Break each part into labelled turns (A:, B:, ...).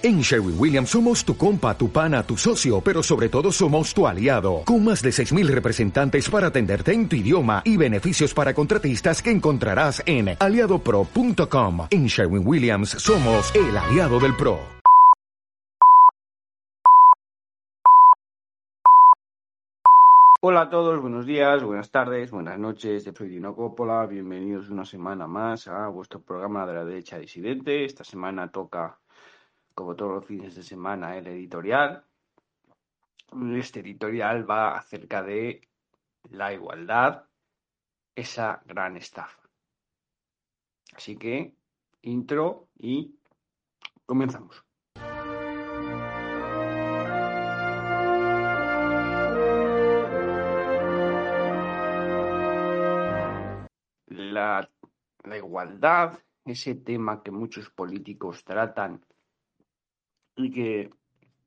A: En Sherwin Williams somos tu compa, tu pana, tu socio, pero sobre todo somos tu aliado, con más de 6.000 representantes para atenderte en tu idioma y beneficios para contratistas que encontrarás en aliadopro.com. En Sherwin Williams somos el aliado del PRO.
B: Hola a todos, buenos días, buenas tardes, buenas noches. Soy Dino Coppola, bienvenidos una semana más a vuestro programa de la derecha disidente. Esta semana toca como todos los fines de semana, el editorial. Este editorial va acerca de la igualdad, esa gran estafa. Así que, intro y comenzamos. La, igualdad, ese tema que muchos políticos tratan y que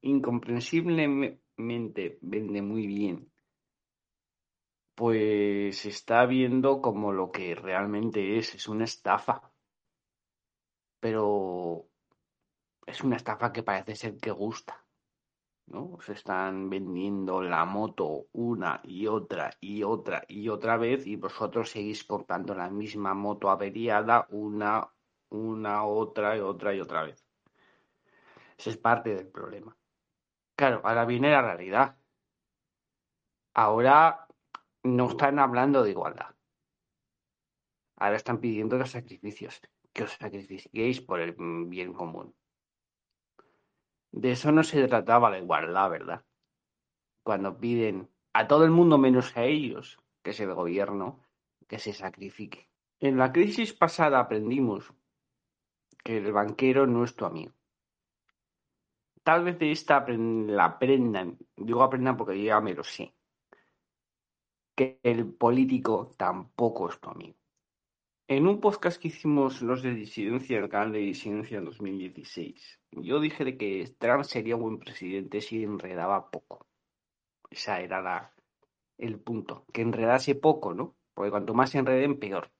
B: incomprensiblemente vende muy bien, pues se está viendo como lo que realmente es, es una estafa. Pero es una estafa que parece ser que gusta. ¿no? Se están vendiendo la moto una y otra y otra y otra vez y vosotros seguís comprando la misma moto averiada una, una, otra y otra y otra vez. Ese es parte del problema. Claro, ahora viene la realidad. Ahora no están hablando de igualdad. Ahora están pidiendo los sacrificios, que os sacrifiquéis por el bien común. De eso no se trataba la igualdad, ¿verdad? Cuando piden a todo el mundo menos a ellos, que es el gobierno, que se sacrifique. En la crisis pasada aprendimos que el banquero no es tu amigo tal vez de esta la aprendan, digo aprendan porque ya me lo sé, que el político tampoco es tu amigo. En un podcast que hicimos los de disidencia, el canal de disidencia en 2016, yo dije de que Trump sería buen presidente si enredaba poco. Esa era el punto, que enredase poco, ¿no? Porque cuanto más se enreden, peor.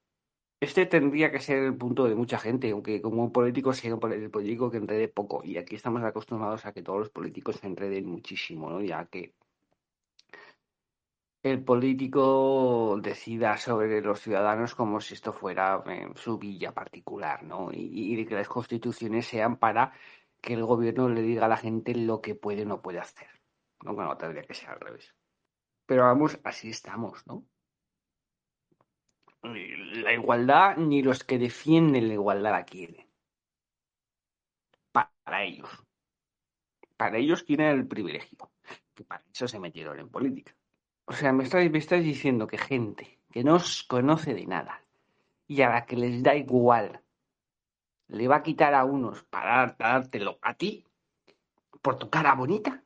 B: Este tendría que ser el punto de mucha gente, aunque como político sea un político que enrede poco. Y aquí estamos acostumbrados a que todos los políticos se enreden muchísimo, ¿no? Ya que el político decida sobre los ciudadanos como si esto fuera eh, su villa particular, ¿no? Y, y, que las constituciones sean para que el gobierno le diga a la gente lo que puede o no puede hacer. No, bueno, tendría que ser al revés. Pero vamos, así estamos, ¿no? La igualdad ni los que defienden la igualdad la quieren. Para ellos. Para ellos tienen el privilegio. Que para eso se metieron en política. O sea, me estáis, me estáis diciendo que gente que no os conoce de nada y a la que les da igual le va a quitar a unos para dártelo a ti por tu cara bonita.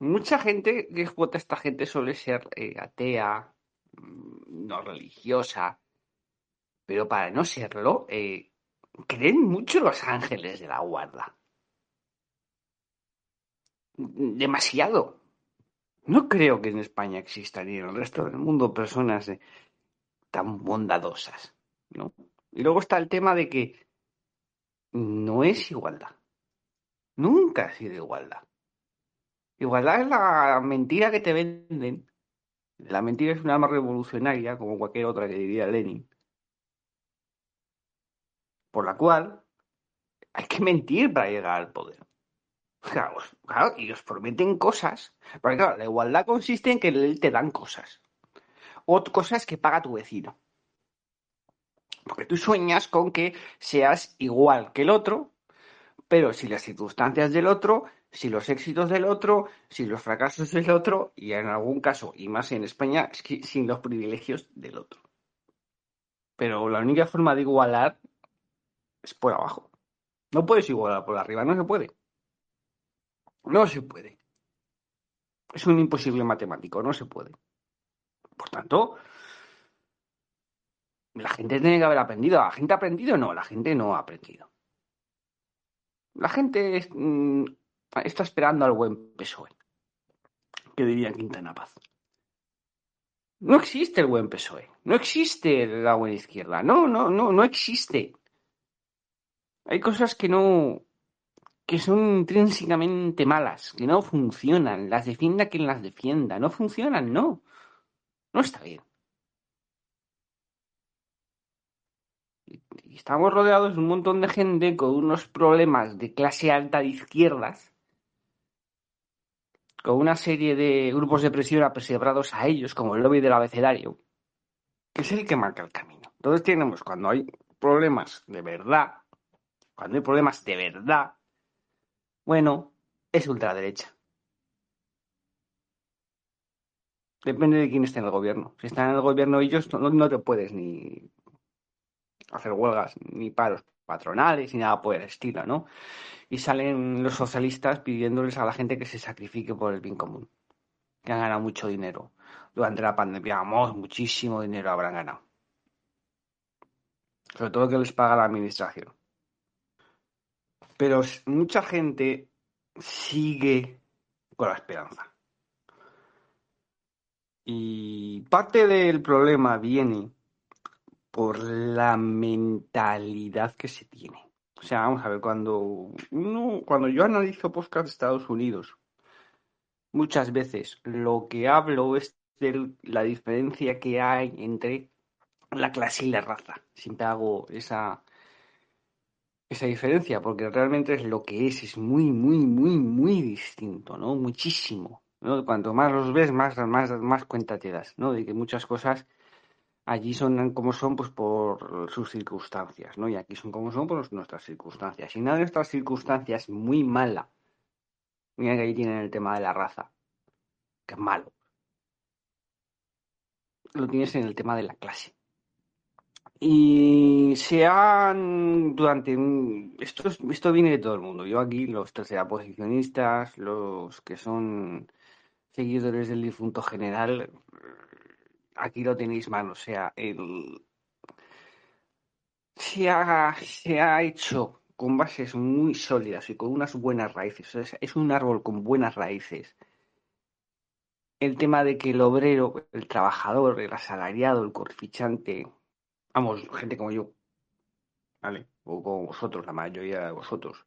B: Mucha gente que vota esta gente suele ser eh, atea, no religiosa, pero para no serlo, eh, creen mucho los ángeles de la guarda. Demasiado. No creo que en España existan ni en el resto del mundo personas tan bondadosas, ¿no? Y luego está el tema de que no es igualdad. Nunca ha sido igualdad. Igualdad es la mentira que te venden la mentira es una arma revolucionaria, como cualquier otra que diría Lenin, por la cual hay que mentir para llegar al poder. Claro, y os prometen cosas. Porque claro, la igualdad consiste en que te dan cosas. O cosas que paga tu vecino. Porque tú sueñas con que seas igual que el otro, pero si las circunstancias del otro si los éxitos del otro, si los fracasos del otro, y en algún caso, y más en España, es sin los privilegios del otro. Pero la única forma de igualar es por abajo. No puedes igualar por arriba, no se puede. No se puede. Es un imposible matemático, no se puede. Por tanto, la gente tiene que haber aprendido. ¿La gente ha aprendido? No, la gente no ha aprendido. La gente mm, está esperando al buen PSOE, que diría Quintana Paz. No existe el buen PSOE, no existe la buena izquierda, no, no, no, no existe. Hay cosas que no, que son intrínsecamente malas, que no funcionan, las defienda quien las defienda, no funcionan, no. No está bien. Estamos rodeados de un montón de gente con unos problemas de clase alta de izquierdas, con una serie de grupos de presión apresionados a ellos, como el lobby del abecedario, que es el que marca el camino. Entonces tenemos, cuando hay problemas de verdad, cuando hay problemas de verdad, bueno, es ultraderecha. Depende de quién esté en el gobierno. Si están en el gobierno ellos, no, te puedes ni hacer huelgas, ni paros patronales, ni nada por el estilo, ¿no? Y salen los socialistas pidiéndoles a la gente que se sacrifique por el bien común, que han ganado mucho dinero. Durante la pandemia, vamos, muchísimo dinero habrán ganado. Sobre todo que les paga la administración. Pero mucha gente sigue con la esperanza. Y parte del problema viene por la mentalidad que se tiene. O sea, vamos a ver, cuando uno, cuando yo analizo podcast de Estados Unidos, muchas veces lo que hablo es de la diferencia que hay entre la clase y la raza. Siempre hago esa, esa diferencia, porque realmente es lo que es, es muy, muy, muy, muy distinto, ¿no? Muchísimo. ¿no? Cuanto más los ves, más, más, más cuenta te das, ¿no? De que muchas cosas allí son como son, pues por sus circunstancias, ¿no? Y aquí son como son por nuestras circunstancias. Y una de nuestras circunstancias muy mala, mira que ahí tienen el tema de la raza, que malo. Lo tienes en el tema de la clase. Y se han, durante, esto, esto viene de todo el mundo. Yo aquí, los terceraposicionistas, los que son seguidores del difunto general, aquí lo tenéis mal. O sea, el, se, ha, se ha hecho con bases muy sólidas y con unas buenas raíces. es, es un árbol con buenas raíces. El tema de que el obrero, el trabajador, el asalariado, el corfichante, vamos, gente como yo, ¿vale? O como vosotros, la mayoría de vosotros,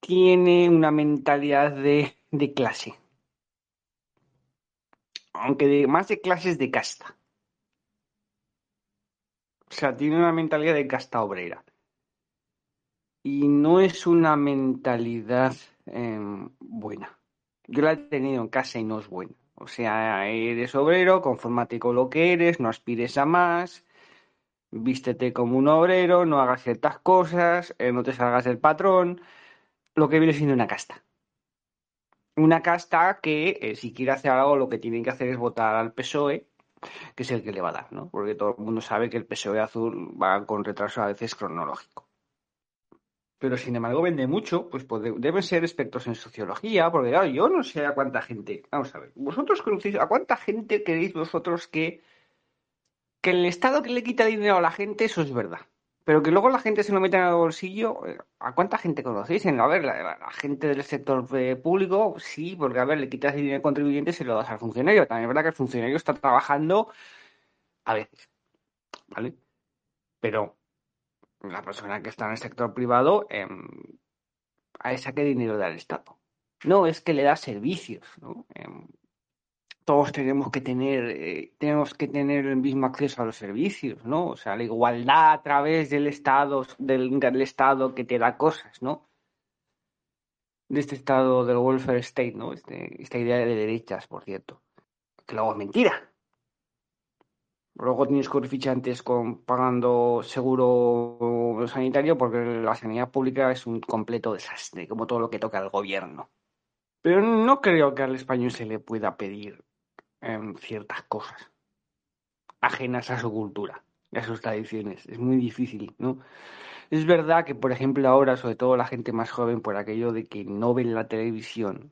B: tiene una mentalidad de clase. Aunque de, más de clases de casta. O sea, tiene una mentalidad de casta obrera. Y no es una mentalidad em, buena. Yo la he tenido en casa y no es buena. O sea, eres obrero, confórmate con lo que eres, no aspires a más, vístete como un obrero, no hagas ciertas cosas, eh, no te salgas del patrón, lo que viene siendo una casta. Una casta que eh, si quiere hacer algo lo que tienen que hacer es votar al PSOE, que es el que le va a dar, ¿no? Porque todo el mundo sabe que el PSOE azul va con retraso a veces cronológico. Pero sin embargo vende mucho, pues, deben ser expertos en sociología, porque yo no sé a cuánta gente, vamos a ver, vosotros conocéis, a cuánta gente queréis vosotros que que el Estado que le quita dinero a la gente, eso es verdad. Pero que luego la gente se lo mete en el bolsillo, eh, ¿a cuánta gente conocéis? A ver, la, gente del sector eh, público, sí, porque a ver, le quitas dinero al contribuyente y se lo das al funcionario. También es verdad que el funcionario está trabajando a veces, ¿vale? Pero la persona que está en el sector privado, em, a esa que dinero da el Estado. No, es que le da servicios, ¿no? Em, todos tenemos que tener, eh, tenemos que tener el mismo acceso a los servicios, ¿no? O sea, la igualdad a través del Estado, del, Estado que te da cosas, ¿no? De este estado del welfare state, ¿no? Este, esta idea de derechas, por cierto. Que luego es mentira. Luego tienes coeficientes con pagando seguro sanitario porque la sanidad pública es un completo desastre, como todo lo que toca al gobierno. Pero no creo que al español se le pueda pedir en ciertas cosas ajenas a su cultura a sus tradiciones. Es muy difícil, ¿no? Es verdad que, por ejemplo, ahora, sobre todo la gente más joven, por aquello de que no ven la televisión,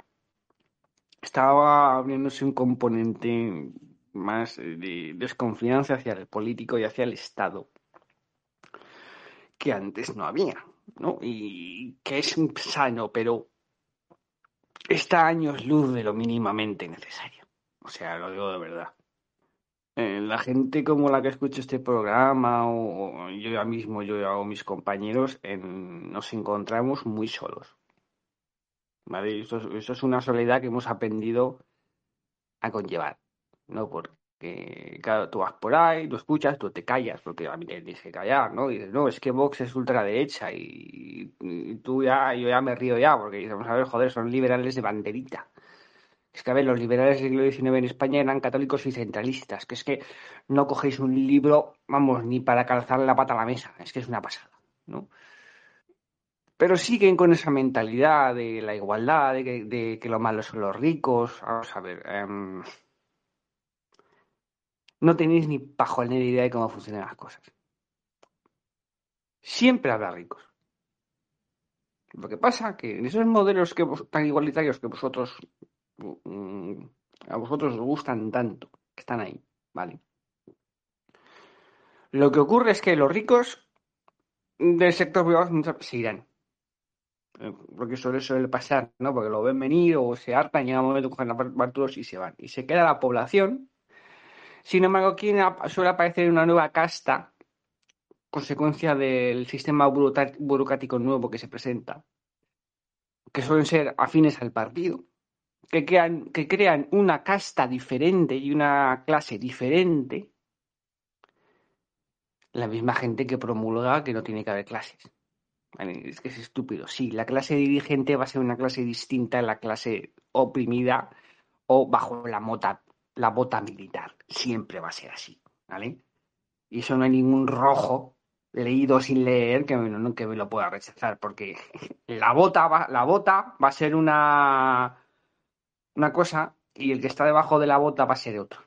B: estaba abriéndose un componente más de desconfianza hacia el político y hacia el Estado que antes no había, ¿no? Y que es sano, pero está años luz de lo mínimamente necesario. O sea, lo digo de verdad. eh, la gente como la que escucha este programa o, yo ya mismo, yo o mis compañeros, nos encontramos muy solos. ¿Vale? Esto, es una soledad que hemos aprendido a conllevar, ¿no? Porque, tú vas por ahí, tú escuchas, tú te callas, porque a mí te que callar, ¿no? Y dices, no, es que Vox es ultraderecha y, y tú ya, yo ya me río ya, porque vamos a ver, joder, son liberales de banderita. Es que, a ver, los liberales del siglo XIX en España eran católicos y centralistas, que es que no cogéis un libro, vamos, ni para calzar la pata a la mesa, es que es una pasada, ¿no? Pero siguen con esa mentalidad de la igualdad, de que, lo malo son los ricos. Vamos a ver. Em, no tenéis ni ni idea de cómo funcionan las cosas. Siempre habrá ricos. Lo que pasa es que en esos modelos que, tan igualitarios que vosotros a vosotros os gustan tanto, que están ahí, ¿vale? Lo que ocurre es que los ricos del sector privado se irán. Eh, porque suele, suele pasar, ¿no? Porque lo ven venir o se hartan, llega un momento, cogen la barturos y se van. Y se queda la población. Sin embargo, aquí suele aparecer una nueva casta, consecuencia del sistema burocrático nuevo que se presenta, que suelen ser afines al partido que crean, que crean una casta diferente y una clase diferente, la misma gente que promulga que no tiene que haber clases. Es que es estúpido. Sí, la clase dirigente va a ser una clase distinta a la clase oprimida o bajo la mota, la bota militar. Siempre va a ser así. ¿Vale? Y eso no hay ningún rojo leído sin leer que me, que me lo pueda rechazar, porque la bota va, la bota va a ser una una cosa y el que está debajo de la bota va a ser otro.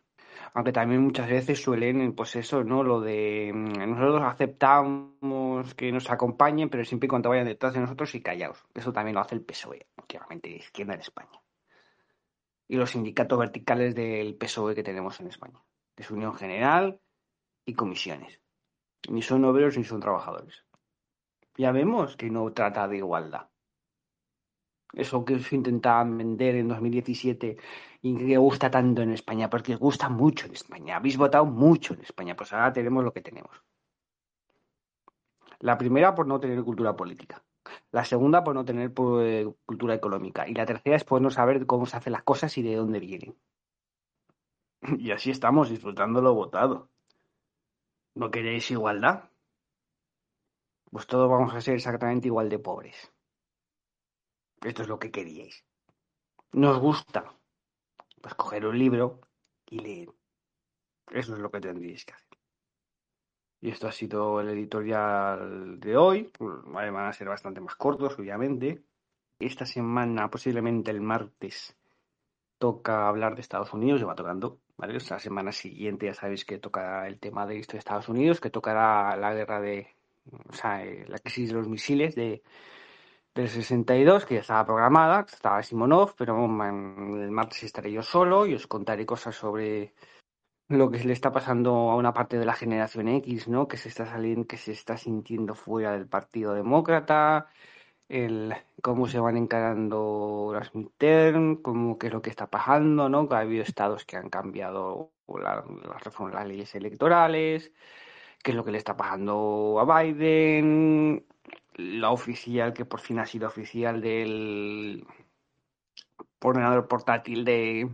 B: Aunque también muchas veces suelen, pues eso, ¿no? Lo de mm, nosotros aceptamos que nos acompañen, pero siempre y cuando vayan detrás de nosotros y callaos. Eso también lo hace el PSOE, últimamente de izquierda en España. Y los sindicatos verticales del PSOE que tenemos en España. De su Unión General y comisiones. Ni son obreros ni son trabajadores. Ya vemos que no trata de igualdad eso que se intentaban vender en 2017 y que gusta tanto en España, porque gusta mucho en España. Habéis votado mucho en España, pues ahora tenemos lo que tenemos. La primera por no tener cultura política. La segunda por no tener pues, cultura económica. Y la tercera es por no saber cómo se hacen las cosas y de dónde vienen. Y así estamos disfrutando lo votado. ¿No queréis igualdad? Pues todos vamos a ser exactamente igual de pobres. Esto es lo que queríais. Nos gusta. Pues coger un libro y leer. Eso es lo que tendríais que hacer. Y esto ha sido el editorial de hoy. Van a ser bastante más cortos, obviamente. Esta semana, posiblemente el martes, toca hablar de Estados Unidos, se va tocando, ¿vale? La semana siguiente ya sabéis que toca el tema de esto de Estados Unidos, que tocará la guerra de, o sea, eh, la crisis de los misiles de, del 62, que ya estaba programada, estaba Simonov, pero el martes estaré yo solo y os contaré cosas sobre lo que le está pasando a una parte de la generación X, ¿no? Que se está saliendo, que se está sintiendo fuera del Partido Demócrata, el cómo se van encarando las midterm, cómo qué es lo que está pasando, ¿no? Que ha habido estados que han cambiado las reformas, las leyes electorales, qué es lo que le está pasando a Biden, la oficial, que por fin ha sido oficial del ordenador portátil de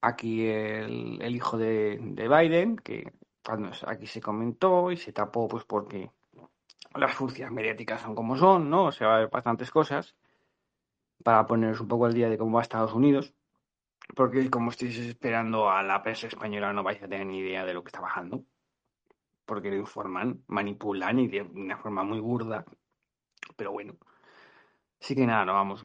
B: aquí el, hijo de, Biden, que cuando aquí se comentó y se tapó pues porque las funciones mediáticas son como son, ¿no? O sea, va a haber bastantes cosas para poneros un poco al día de cómo va Estados Unidos, porque como estáis esperando a la prensa española no vais a tener ni idea de lo que está bajando, porque lo informan, manipulan y de una forma muy burda pero bueno. Así que nada, no vamos.